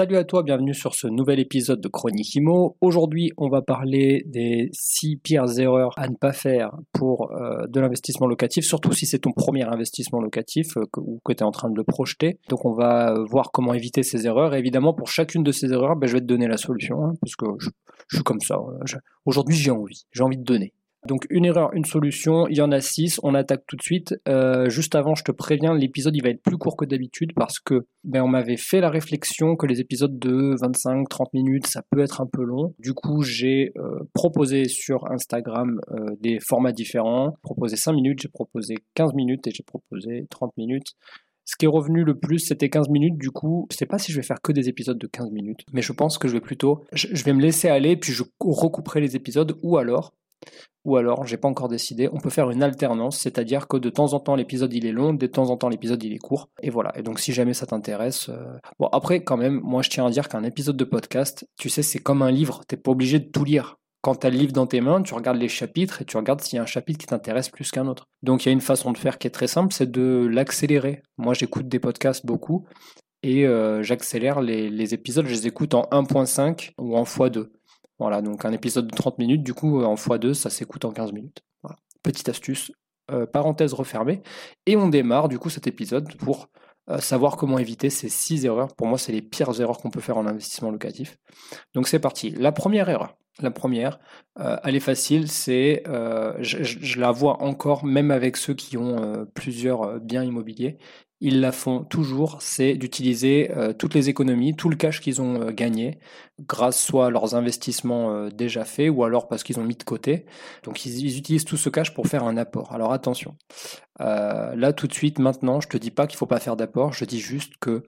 Salut à toi, bienvenue sur ce nouvel épisode de Chronique Imo. Aujourd'hui, on va parler des 6 pires erreurs à ne pas faire pour euh, de l'investissement locatif, surtout si c'est ton premier investissement locatif euh, ou que tu es en train de le projeter. Donc on va voir comment éviter ces erreurs. Et évidemment, pour chacune de ces erreurs, ben, je vais te donner la solution, hein, parce que je, suis comme ça. Aujourd'hui, j'ai envie, j'ai envie de donner. Donc une erreur, une solution, il y en a six, on attaque tout de suite. Euh, juste avant, je te préviens, l'épisode il va être plus court que d'habitude parce que ben, on m'avait fait la réflexion que les épisodes de 25-30 minutes, ça peut être un peu long. Du coup, j'ai euh, proposé sur Instagram euh, des formats différents. J'ai proposé 5 minutes, j'ai proposé 15 minutes et j'ai proposé 30 minutes. Ce qui est revenu le plus, c'était 15 minutes. Du coup, je sais pas si je vais faire que des épisodes de 15 minutes, mais je pense que je vais plutôt, je vais me laisser aller, puis je recouperai les épisodes, ou alors, ou alors, j'ai pas encore décidé, on peut faire une alternance, c'est-à-dire que de temps en temps l'épisode il est long, de temps en temps l'épisode il est court, et voilà. Et donc si jamais ça t'intéresse, euh, bon après quand même, moi je tiens à dire qu'un épisode de podcast, tu sais, c'est comme un livre, t'es pas obligé de tout lire. Quand tu as le livre dans tes mains, tu regardes les chapitres et tu regardes s'il y a un chapitre qui t'intéresse plus qu'un autre. Donc il y a une façon de faire qui est très simple, c'est de l'accélérer. Moi j'écoute des podcasts beaucoup et euh, j'accélère les, les épisodes, je les écoute en 1.5 ou en x2. Voilà, donc un épisode de 30 minutes, du coup, en x2, ça s'écoute en 15 minutes. Petite astuce, euh, parenthèse refermée. Et on démarre, du coup, cet épisode pour euh, savoir comment éviter ces 6 erreurs. Pour moi, c'est les pires erreurs qu'on peut faire en investissement locatif. Donc c'est parti. La première erreur. La première, euh, elle est facile, c'est, je, je, la vois encore, même avec ceux qui ont plusieurs biens immobiliers, ils la font toujours, c'est d'utiliser euh, toutes les économies, tout le cash qu'ils ont euh, gagné, grâce soit à leurs investissements euh, déjà faits, ou alors parce qu'ils ont mis de côté. Donc ils, utilisent tout ce cash pour faire un apport. Alors attention, là tout de suite, maintenant, je te dis pas qu'il faut pas faire d'apport, je dis juste que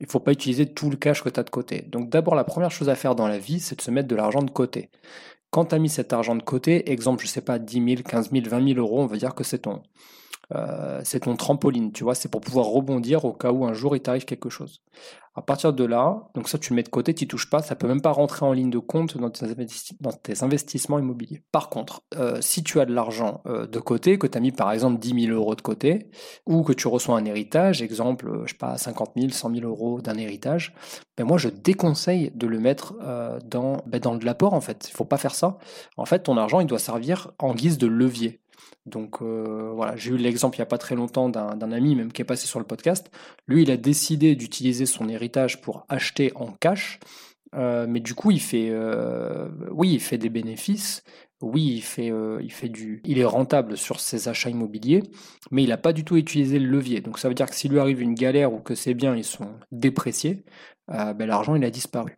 il faut pas utiliser tout le cash que tu as de côté. Donc d'abord, la première chose à faire dans la vie, c'est de se mettre de l'argent de côté. Quand tu as mis cet argent de côté, exemple, je sais pas, 10 000, 15 000, 20 000 euros, on va dire que c'est ton euh, c'est ton trampoline, tu vois, c'est pour pouvoir rebondir au cas où un jour il t'arrive quelque chose. À partir de là, donc ça tu mets de côté, tu touches pas, ça peut même pas rentrer en ligne de compte dans tes, investissements immobiliers. Par contre, euh, si tu as de l'argent euh, de côté, que tu as mis par exemple 10 000 euros de côté, ou que tu reçois un héritage, exemple, je sais pas, 50 000, 100 000 euros d'un héritage, ben moi je déconseille de le mettre dans, ben dans de l'apport en fait. Il faut pas faire ça. En fait, ton argent il doit servir en guise de levier. Donc euh, voilà, j'ai eu l'exemple il n'y a pas très longtemps d'un ami même qui est passé sur le podcast. Lui, il a décidé d'utiliser son héritage pour acheter en cash, euh, mais du coup, il fait, euh, oui, il fait des bénéfices. Oui, il fait, il fait du, il est rentable sur ses achats immobiliers, mais il n'a pas du tout utilisé le levier. Donc ça veut dire que s'il lui arrive une galère ou que ses biens ils sont dépréciés, ben, l'argent il a disparu.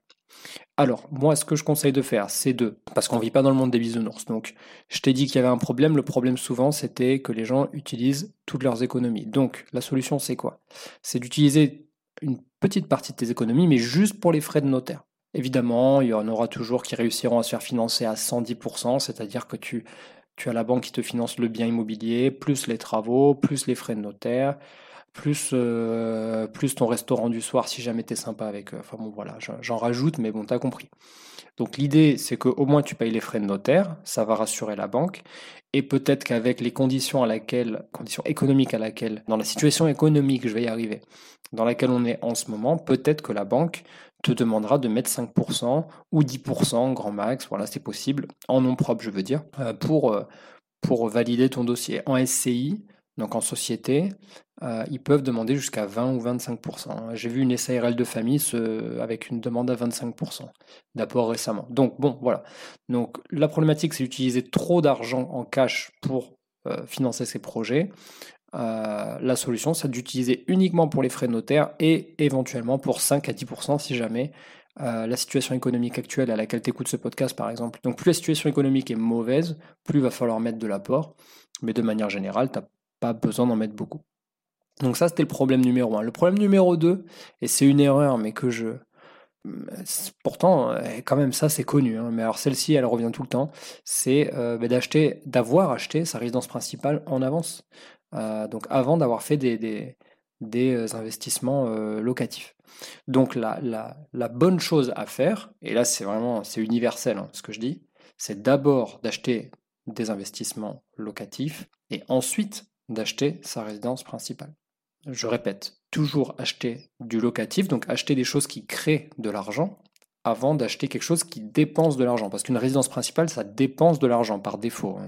Alors, moi, ce que je conseille de faire, c'est de, parce qu'on vit pas dans le monde des bisounours, donc je t'ai dit qu'il y avait un problème, le problème souvent, c'était que les gens utilisent toutes leurs économies. Donc, la solution, c'est quoi? C'est d'utiliser une petite partie de tes économies, mais juste pour les frais de notaire. Évidemment, il y en aura toujours qui réussiront à se faire financer à 110%, c'est-à-dire que tu as la banque qui te finance le bien immobilier, plus les travaux, plus les frais de notaire, plus, euh, plus ton restaurant du soir si jamais t'es sympa avec eux. Enfin bon, voilà, j'en rajoute, mais bon, t'as compris. Donc l'idée, c'est qu'au moins tu payes les frais de notaire, ça va rassurer la banque, et peut-être qu'avec les conditions à laquelle, conditions économiques à laquelle, dans la situation économique, je vais y arriver, dans laquelle on est en ce moment, peut-être que la banque te demandera de mettre 5% ou 10% grand max, voilà, c'est possible, en nom propre, je veux dire, euh, pour, euh, pour valider ton dossier. En SCI, donc en société, euh, ils peuvent demander jusqu'à 20 ou 25%. J'ai vu une SARL de famille avec une demande à 25% d'apport récemment. Donc bon, voilà. Donc la problématique, c'est d'utiliser trop d'argent en cash pour euh, financer ces projets. Euh, la solution, c'est d'utiliser uniquement pour les frais notaires et éventuellement pour 5 à 10% si jamais la situation économique actuelle à laquelle tu écoutes ce podcast, par exemple. Donc plus la situation économique est mauvaise, plus il va falloir mettre de l'apport. Mais de manière générale, tu pas besoin d'en mettre beaucoup. Donc ça, c'était le problème numéro un. Le problème numéro 2, et c'est une erreur, mais que je, pourtant, quand même, ça c'est connu. Hein. mais alors celle-ci, elle revient tout le temps. C'est bah, d'acheter, d'avoir acheté sa résidence principale en avance. donc avant d'avoir fait des, des, investissements locatifs. Donc la, la, bonne chose à faire, et là c'est vraiment c'est universel hein, ce que je dis, c'est d'abord d'acheter des investissements locatifs et ensuite d'acheter sa résidence principale. Je répète, toujours acheter du locatif, donc acheter des choses qui créent de l'argent avant d'acheter quelque chose qui dépense de l'argent. Parce qu'une résidence principale, ça dépense de l'argent par défaut. Hein,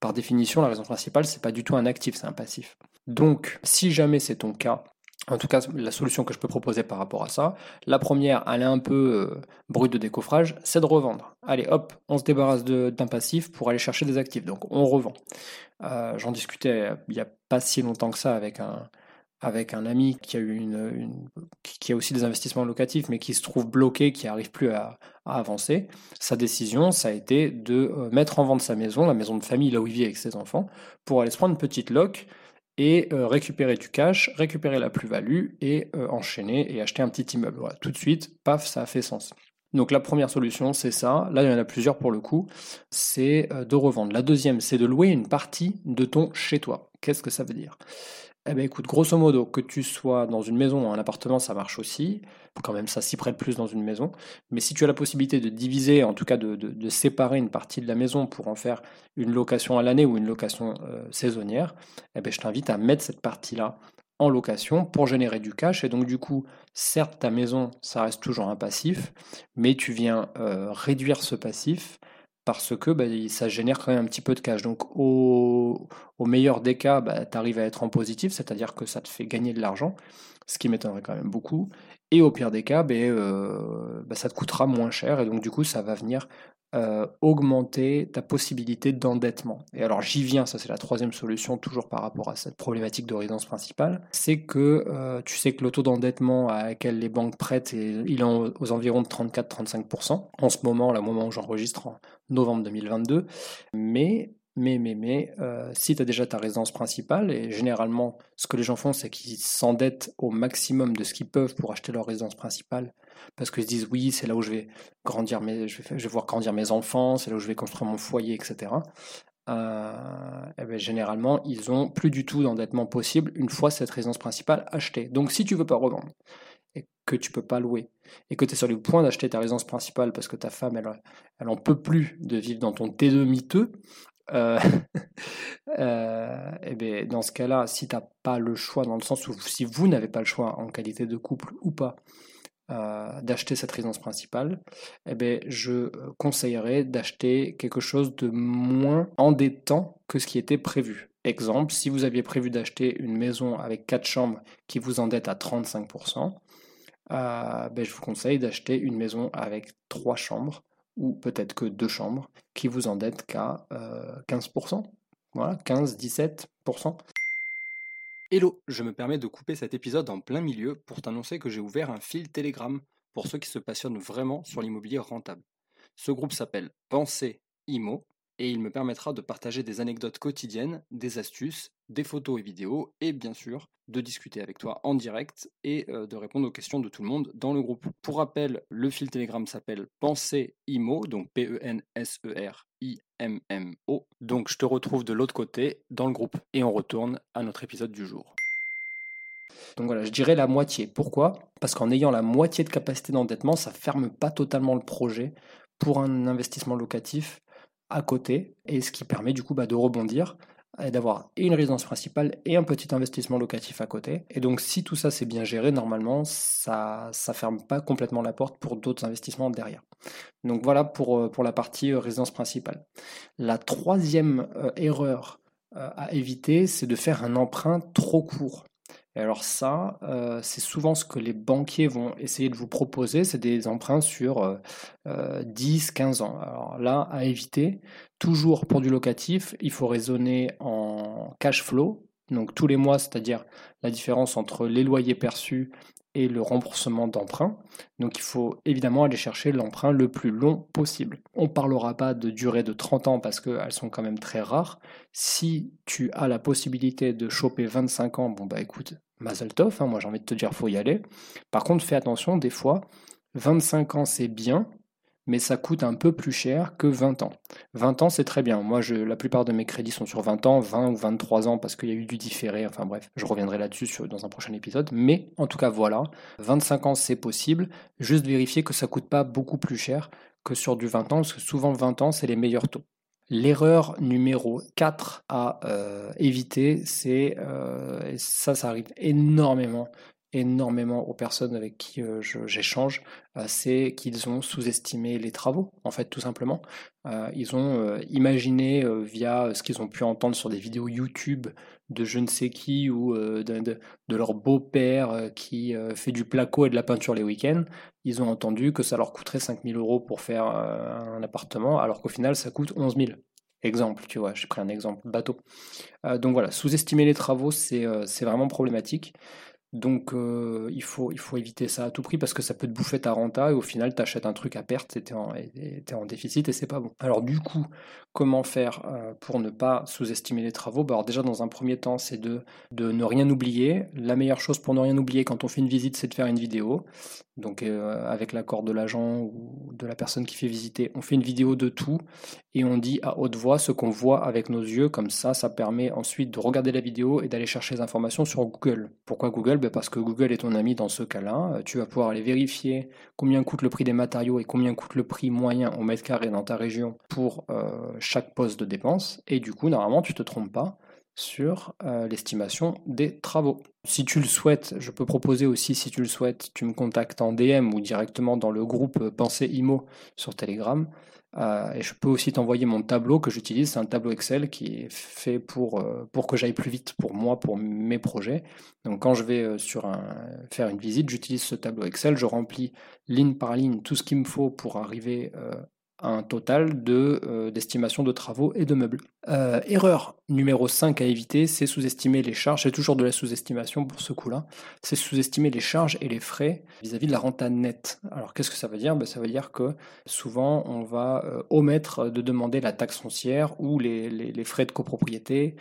par définition, la résidence principale, c'est pas du tout un actif, c'est un passif. Donc, si jamais c'est ton cas, en tout cas, la solution que je peux proposer par rapport à ça, la première, elle est un peu euh, brute de décoffrage, c'est de revendre. Allez, hop, on se débarrasse d'un passif pour aller chercher des actifs. Donc, on revend. Euh, j'en discutais il n'y a pas si longtemps que ça avec un, avec un ami qui a eu une, qui a aussi des investissements locatifs, mais qui se trouve bloqué, qui n'arrive plus à, avancer. Sa décision, ça a été de euh, mettre en vente sa maison, la maison de famille là où il vit avec ses enfants, pour aller se prendre une petite loc et euh, récupérer du cash, récupérer la plus-value et euh, enchaîner et acheter un petit immeuble. Tout de suite, paf, ça a fait sens. Donc la première solution, c'est ça. Là, il y en a plusieurs pour le coup. C'est de revendre. La deuxième, c'est de louer une partie de ton chez toi. Qu'est-ce que ça veut dire? Eh bien écoute, grosso modo, que tu sois dans une maison ou un appartement, ça marche aussi. Quand même, ça s'y prête plus dans une maison. Mais si tu as la possibilité de diviser, en tout cas de, séparer une partie de la maison pour en faire une location à l'année ou une location euh, saisonnière, eh bien, je t'invite à mettre cette partie-là en location pour générer du cash. Et donc du coup, certes, ta maison, ça reste toujours un passif, mais tu viens euh, réduire ce passif parce que bah, ça génère quand même un petit peu de cash. Donc au, meilleur des cas, bah, tu arrives à être en positif, c'est-à-dire que ça te fait gagner de l'argent, ce qui m'étonnerait quand même beaucoup. Et au pire des cas, bah, euh, ça te coûtera moins cher et donc du coup ça va venir euh, augmenter ta possibilité d'endettement. Et alors j'y viens, ça c'est la troisième solution, toujours par rapport à cette problématique de résidence principale, c'est que euh, tu sais que le taux d'endettement à laquelle les banques prêtent, il est aux environs de 34-35%, en ce moment, là, au moment où j'enregistre, en novembre 2022, mais mais, mais, mais, euh, si tu as déjà ta résidence principale, et généralement, ce que les gens font, c'est qu'ils s'endettent au maximum de ce qu'ils peuvent pour acheter leur résidence principale, parce qu'ils se disent, oui, c'est là où je vais grandir mes, je vais, je vais voir grandir mes enfants, c'est là où je vais construire mon foyer, etc. Euh, et bien, généralement, ils ont plus du tout d'endettement possible une fois cette résidence principale achetée. Donc, si tu veux pas revendre, et que tu peux pas louer, et que tu es sur le point d'acheter ta résidence principale parce que ta femme, elle, elle en peut plus de vivre dans ton T2 miteux, euh, euh, et bien, dans ce cas-là, si tu n'as pas le choix, dans le sens où si vous n'avez pas le choix en qualité de couple ou pas, euh, d'acheter cette résidence principale, eh bien, je conseillerais d'acheter quelque chose de moins endettant que ce qui était prévu. Exemple, si vous aviez prévu d'acheter une maison avec 4 chambres qui vous endette à 35%, ben, je vous conseille d'acheter une maison avec 3 chambres ou peut-être que deux chambres, qui vous endettent qu'à 15%. Euh, voilà, 15-17%. Hello, je me permets de couper cet épisode en plein milieu pour t'annoncer que j'ai ouvert un fil Telegram pour ceux qui se passionnent vraiment sur l'immobilier rentable. Ce groupe s'appelle Pensée Imo et il me permettra de partager des anecdotes quotidiennes, des astuces, des photos et vidéos et bien sûr de discuter avec toi en direct et euh, de répondre aux questions de tout le monde dans le groupe. Pour rappel, le fil Telegram s'appelle Pensée IMO, donc P-E-N-S-E-R-I-M-M-O. Donc je te retrouve de l'autre côté dans le groupe et on retourne à notre épisode du jour. Donc voilà, je dirais la moitié. Pourquoi? Parce qu'en ayant la moitié de capacité d'endettement, ça ferme pas totalement le projet pour un investissement locatif à côté, et ce qui permet du coup bah, de rebondir et d'avoir une résidence principale et un petit investissement locatif à côté. Et donc si tout ça c'est bien géré, normalement ça ne ferme pas complètement la porte pour d'autres investissements derrière. Donc voilà pour, euh, la partie euh, résidence principale. La troisième euh, erreur à éviter, c'est de faire un emprunt trop court. Et alors ça, euh, c'est souvent ce que les banquiers vont essayer de vous proposer, c'est des emprunts sur 10, euh, 15 euh, ans. Alors là, à éviter, toujours pour du locatif, il faut raisonner en cash flow, donc tous les mois, c'est-à-dire la différence entre les loyers perçus et le remboursement d'emprunt. Donc il faut évidemment aller chercher l'emprunt le plus long possible. On ne parlera pas de durée de 30 ans parce qu'elles sont quand même très rares. Si tu as la possibilité de choper 25 ans, bon bah écoute, Mazel hein, moi j'ai envie de te dire, faut y aller. Par contre, fais attention, des fois, 25 ans, c'est bien, mais ça coûte un peu plus cher que 20 ans. 20 ans, c'est très bien. Moi, je, la plupart de mes crédits sont sur 20 ans, 20 ou 23 ans, parce qu'il y a eu du différé. Enfin bref, je reviendrai là-dessus dans un prochain épisode. Mais en tout cas, voilà. 25 ans, c'est possible. Juste vérifier que ça coûte pas beaucoup plus cher que sur du 20 ans, parce que souvent 20 ans, c'est les meilleurs taux. L'erreur numéro 4 à euh, éviter, c'est, euh, ça, ça arrive énormément, énormément aux personnes avec qui euh, j'échange, euh, c'est qu'ils ont sous-estimé les travaux, en fait, tout simplement. Euh, ils ont imaginé via ce qu'ils ont pu entendre sur des vidéos YouTube de je ne sais qui ou de, leur beau-père qui fait du placo et de la peinture les week-ends, ils ont entendu que ça leur coûterait 5000 euros pour faire un appartement, alors qu'au final, ça coûte 11 000. Exemple, tu vois, j'ai pris un exemple bateau. donc voilà, sous-estimer les travaux, c'est vraiment problématique. Donc euh, il, faut, éviter ça à tout prix parce que ça peut te bouffer ta renta et au final tu achètes un truc à perte et tu es, en déficit et c'est pas bon. Alors du coup, comment faire euh, pour ne pas sous-estimer les travaux? Bah, Alors déjà dans un premier temps c'est de, de ne rien oublier. La meilleure chose pour ne rien oublier quand on fait une visite c'est de faire une vidéo. Donc euh, avec l'accord de l'agent ou de la personne qui fait visiter, on fait une vidéo de tout et on dit à haute voix ce qu'on voit avec nos yeux. Comme ça, ça permet ensuite de regarder la vidéo et d'aller chercher les informations sur Google. Pourquoi Google? Parce que Google est ton ami dans ce cas-là. Euh, tu vas pouvoir aller vérifier combien coûte le prix des matériaux et combien coûte le prix moyen au mètre carré dans ta région pour euh, chaque poste de dépense. Et du coup, normalement, tu ne te trompes pas sur euh, l'estimation des travaux. Si tu le souhaites, je peux proposer aussi, si tu le souhaites, tu me contactes en DM ou directement dans le groupe Pensée IMO sur Telegram. Euh, et je peux aussi t'envoyer mon tableau que j'utilise. C'est un tableau Excel qui est fait pour, euh, que j'aille plus vite pour moi, pour mes projets. Donc quand je vais faire une visite, j'utilise ce tableau Excel. Je remplis ligne par ligne tout ce qu'il me faut pour arriver un total de, euh, de travaux et de meubles. Euh, erreur numéro 5 à éviter, c'est sous-estimer les charges. C'est toujours de la sous-estimation pour ce coup-là. C'est sous-estimer les charges et les frais vis-à-vis de la renta nette. Alors qu'est-ce que ça veut dire? Ben, Ça veut dire que souvent on va euh, omettre de demander la taxe foncière ou les frais de copropriété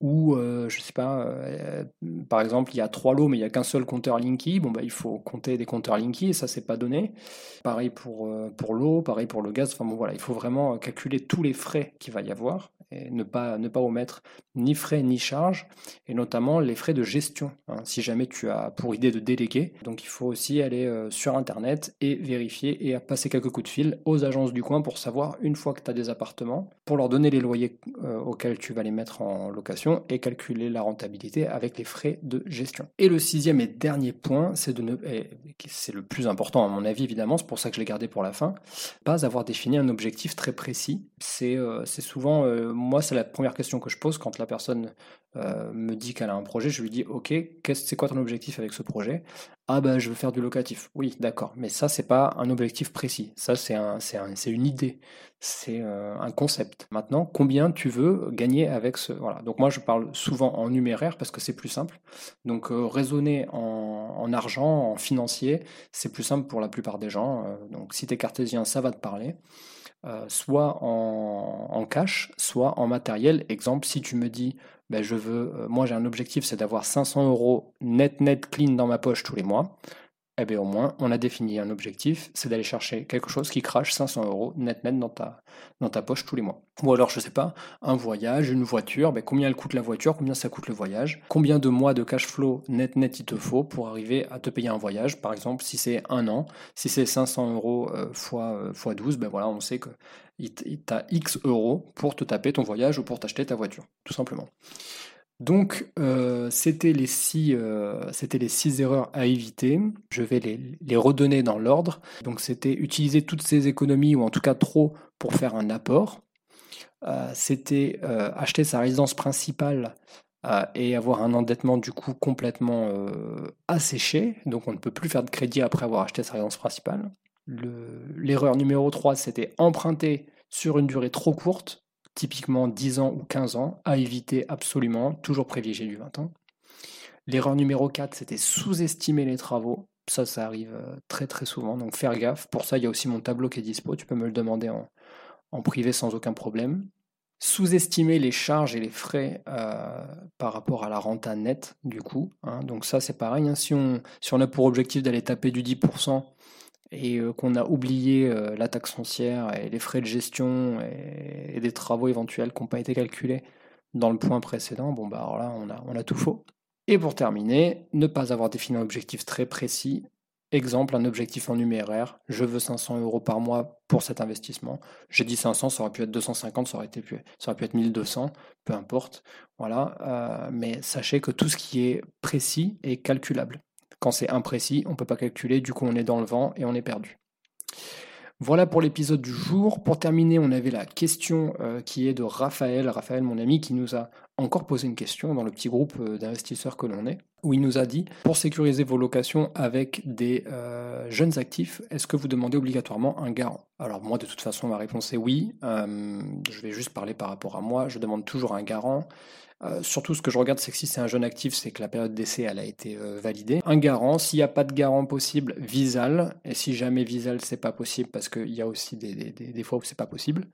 ou euh, je sais pas, euh, par exemple, il y a trois lots mais il n'y a qu'un seul compteur Linky, bon bah il faut compter des compteurs Linky et ça c'est pas donné. Pareil pour, euh, pour l'eau, pareil pour le gaz, enfin bon voilà, il faut vraiment calculer tous les frais qu'il va y avoir ne pas, omettre ni frais ni charges, et notamment les frais de gestion, hein, si jamais tu as pour idée de déléguer. Donc il faut aussi aller sur internet et vérifier et passer quelques coups de fil aux agences du coin pour savoir une fois que tu as des appartements, pour leur donner les loyers auxquels tu vas les mettre en location et calculer la rentabilité avec les frais de gestion. Et le sixième et dernier point, c'est le plus important à mon avis évidemment, c'est pour ça que je l'ai gardé pour la fin, pas avoir défini un objectif très précis. C'est euh, souvent, euh, moi c'est la première question que je pose quand la personne euh, me dit qu'elle a un projet, je lui dis ok, c'est quoi ton objectif avec ce projet? Ah ben je veux faire du locatif. Oui, d'accord, mais ça c'est pas un objectif précis. Ça c'est un, c'est une idée, c'est euh, un concept. Maintenant, combien tu veux gagner avec ce voilà. Donc moi je parle souvent en numéraire parce que c'est plus simple. Donc euh, raisonner en, argent, en financier, c'est plus simple pour la plupart des gens. donc si tu es cartésien, ça va te parler. Soit en, en, cash, soit en matériel. Exemple, si tu me dis ben, je veux, euh, moi j'ai un objectif, c'est d'avoir 500 euros net net clean dans ma poche tous les mois. Eh bien au moins, on a défini un objectif, c'est d'aller chercher quelque chose qui crache 500 euros net net dans ta, dans ta poche tous les mois. Ou alors, je sais pas, un voyage, une voiture, ben, combien elle coûte la voiture, combien ça coûte le voyage, combien de mois de cash flow net net il te faut pour arriver à te payer un voyage, par exemple, si c'est un an, si c'est 500 euros euh, fois, euh, fois 12, ben voilà, on sait que as X euros pour te taper ton voyage ou pour t'acheter ta voiture, tout simplement. Donc, euh, c'était les, six, euh, erreurs à éviter. Je vais les, redonner dans l'ordre. Donc, c'était utiliser toutes ces économies, ou en tout cas trop, pour faire un apport. Euh, c'était acheter sa résidence principale et avoir un endettement du coup complètement asséché. Donc, on ne peut plus faire de crédit après avoir acheté sa résidence principale. L'erreur numéro 3, c'était emprunter sur une durée trop courte typiquement 10 ans ou 15 ans, à éviter absolument, toujours privilégier du 20 ans. L'erreur numéro 4, c'était sous-estimer les travaux. Ça, ça arrive euh, très très souvent, donc faire gaffe. Pour ça, il y a aussi mon tableau qui est dispo, tu peux me le demander en, privé sans aucun problème. Sous-estimer les charges et les frais euh, par rapport à la renta nette, du coup. Hein. Donc ça, c'est pareil. Hein. Si, on, si on a pour objectif d'aller taper du 10%, et qu'on a oublié la taxe foncière et les frais de gestion et, des travaux éventuels qui n'ont pas été calculés dans le point précédent, bon bah alors là on a, on a tout faux. Et pour terminer, ne pas avoir défini un objectif très précis Exemple, un objectif en numéraire, je veux 500 euros par mois pour cet investissement. J'ai dit 500, ça aurait pu être 250, ça aurait, été, ça aurait pu être 1200, peu importe. Voilà, euh, mais sachez que tout ce qui est précis est calculable. Quand c'est imprécis, on ne peut pas calculer, du coup on est dans le vent et on est perdu. Voilà pour l'épisode du jour. Pour terminer, on avait la question euh, qui est de Raphaël, Raphaël mon ami, qui nous a encore posé une question dans le petit groupe euh, d'investisseurs que l'on est, où il nous a dit, pour sécuriser vos locations avec des euh, jeunes actifs, est-ce que vous demandez obligatoirement un garant? Alors moi, de toute façon, ma réponse est oui. je vais juste parler par rapport à moi. Je demande toujours un garant. Euh, surtout, ce que je regarde, c'est que si c'est un jeune actif, c'est que la période d'essai, elle a été euh, validée. Un garant, s'il n'y a pas de garant possible, Visal. Et si jamais Visal, c'est pas possible, parce qu'il y a aussi des, des, des, fois où c'est pas possible.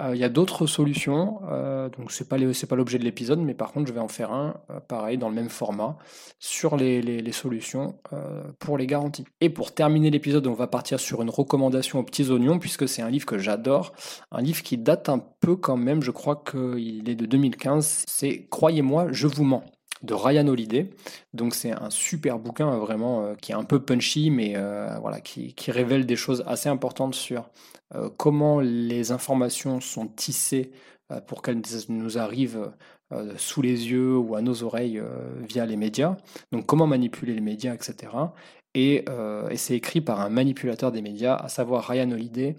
Euh, il y a d'autres solutions, donc c'est pas pas l'objet de l'épisode, mais par contre, je vais en faire un, pareil, dans le même format, sur les, les, solutions pour les garanties. Et pour terminer l'épisode, on va partir sur une recommandation aux petits oignons, puisque c'est un livre que j'adore, un livre qui date un peu quand même, je crois qu'il est de 2015. C'est Croyez-moi, je vous mens de Ryan Holiday. Donc c'est un super bouquin vraiment euh, qui est un peu punchy, mais euh, voilà, qui, révèle des choses assez importantes sur euh, comment les informations sont tissées pour qu'elles nous arrivent sous les yeux ou à nos oreilles via les médias. Donc comment manipuler les médias, etc. Et, et c'est écrit par un manipulateur des médias, à savoir Ryan Holiday,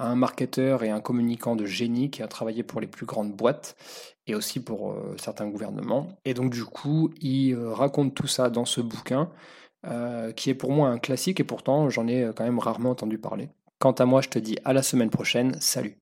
un marketeur et un communicant de génie qui a travaillé pour les plus grandes boîtes et aussi pour euh, certains gouvernements. Et donc du coup, il euh, raconte tout ça dans ce bouquin, euh, qui est pour moi un classique, et pourtant j'en ai quand même rarement entendu parler. Quant à moi, je te dis à la semaine prochaine, salut